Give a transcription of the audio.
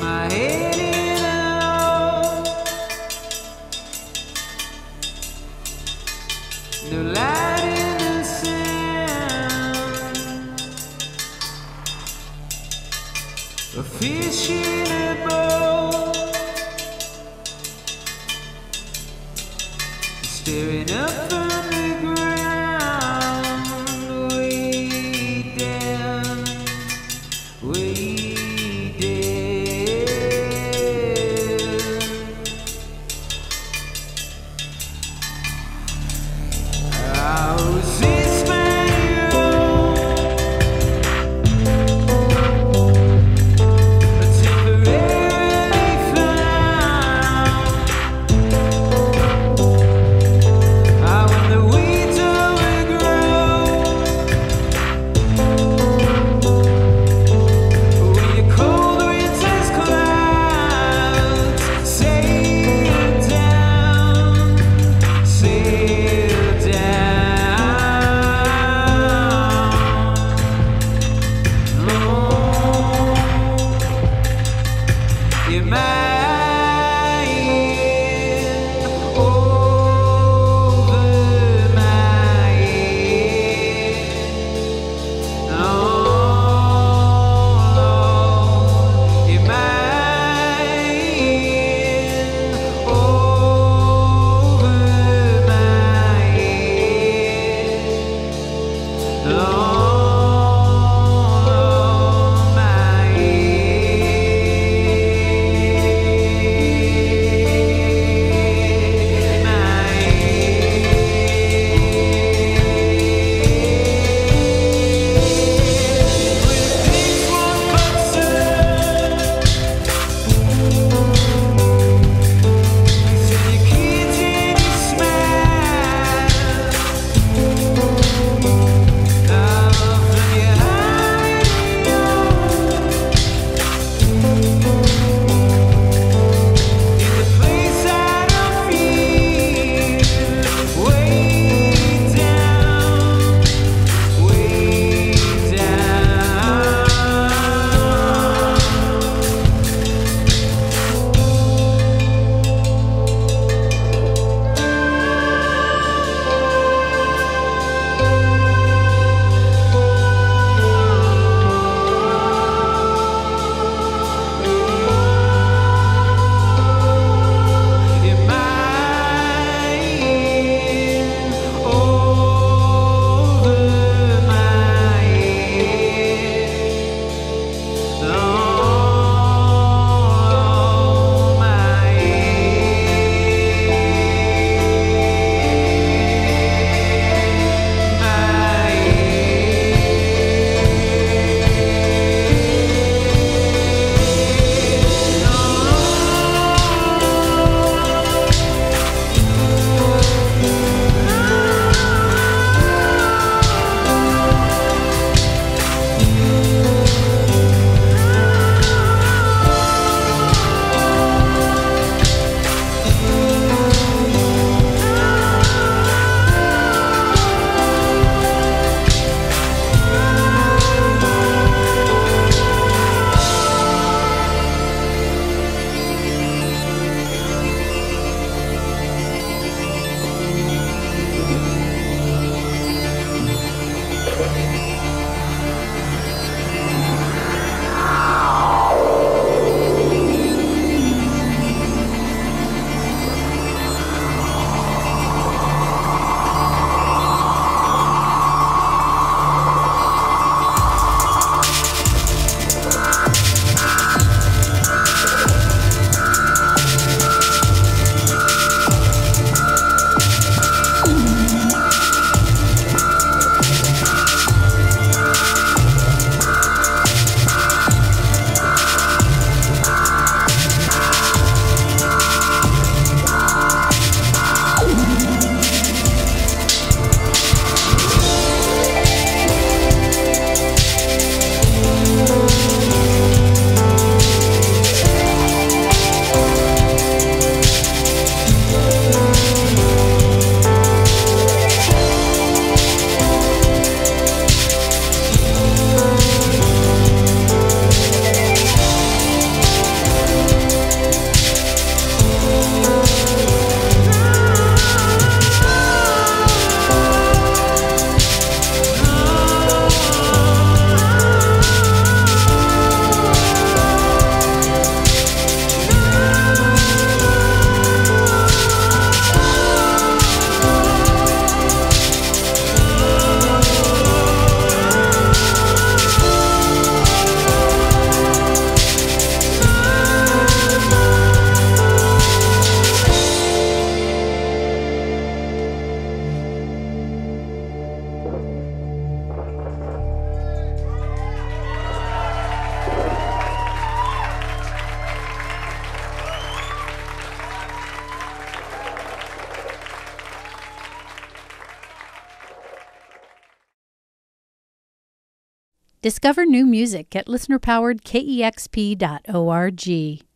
my head in love. No light in the sand. A fishing. Discover new music at listenerpoweredkexp.org.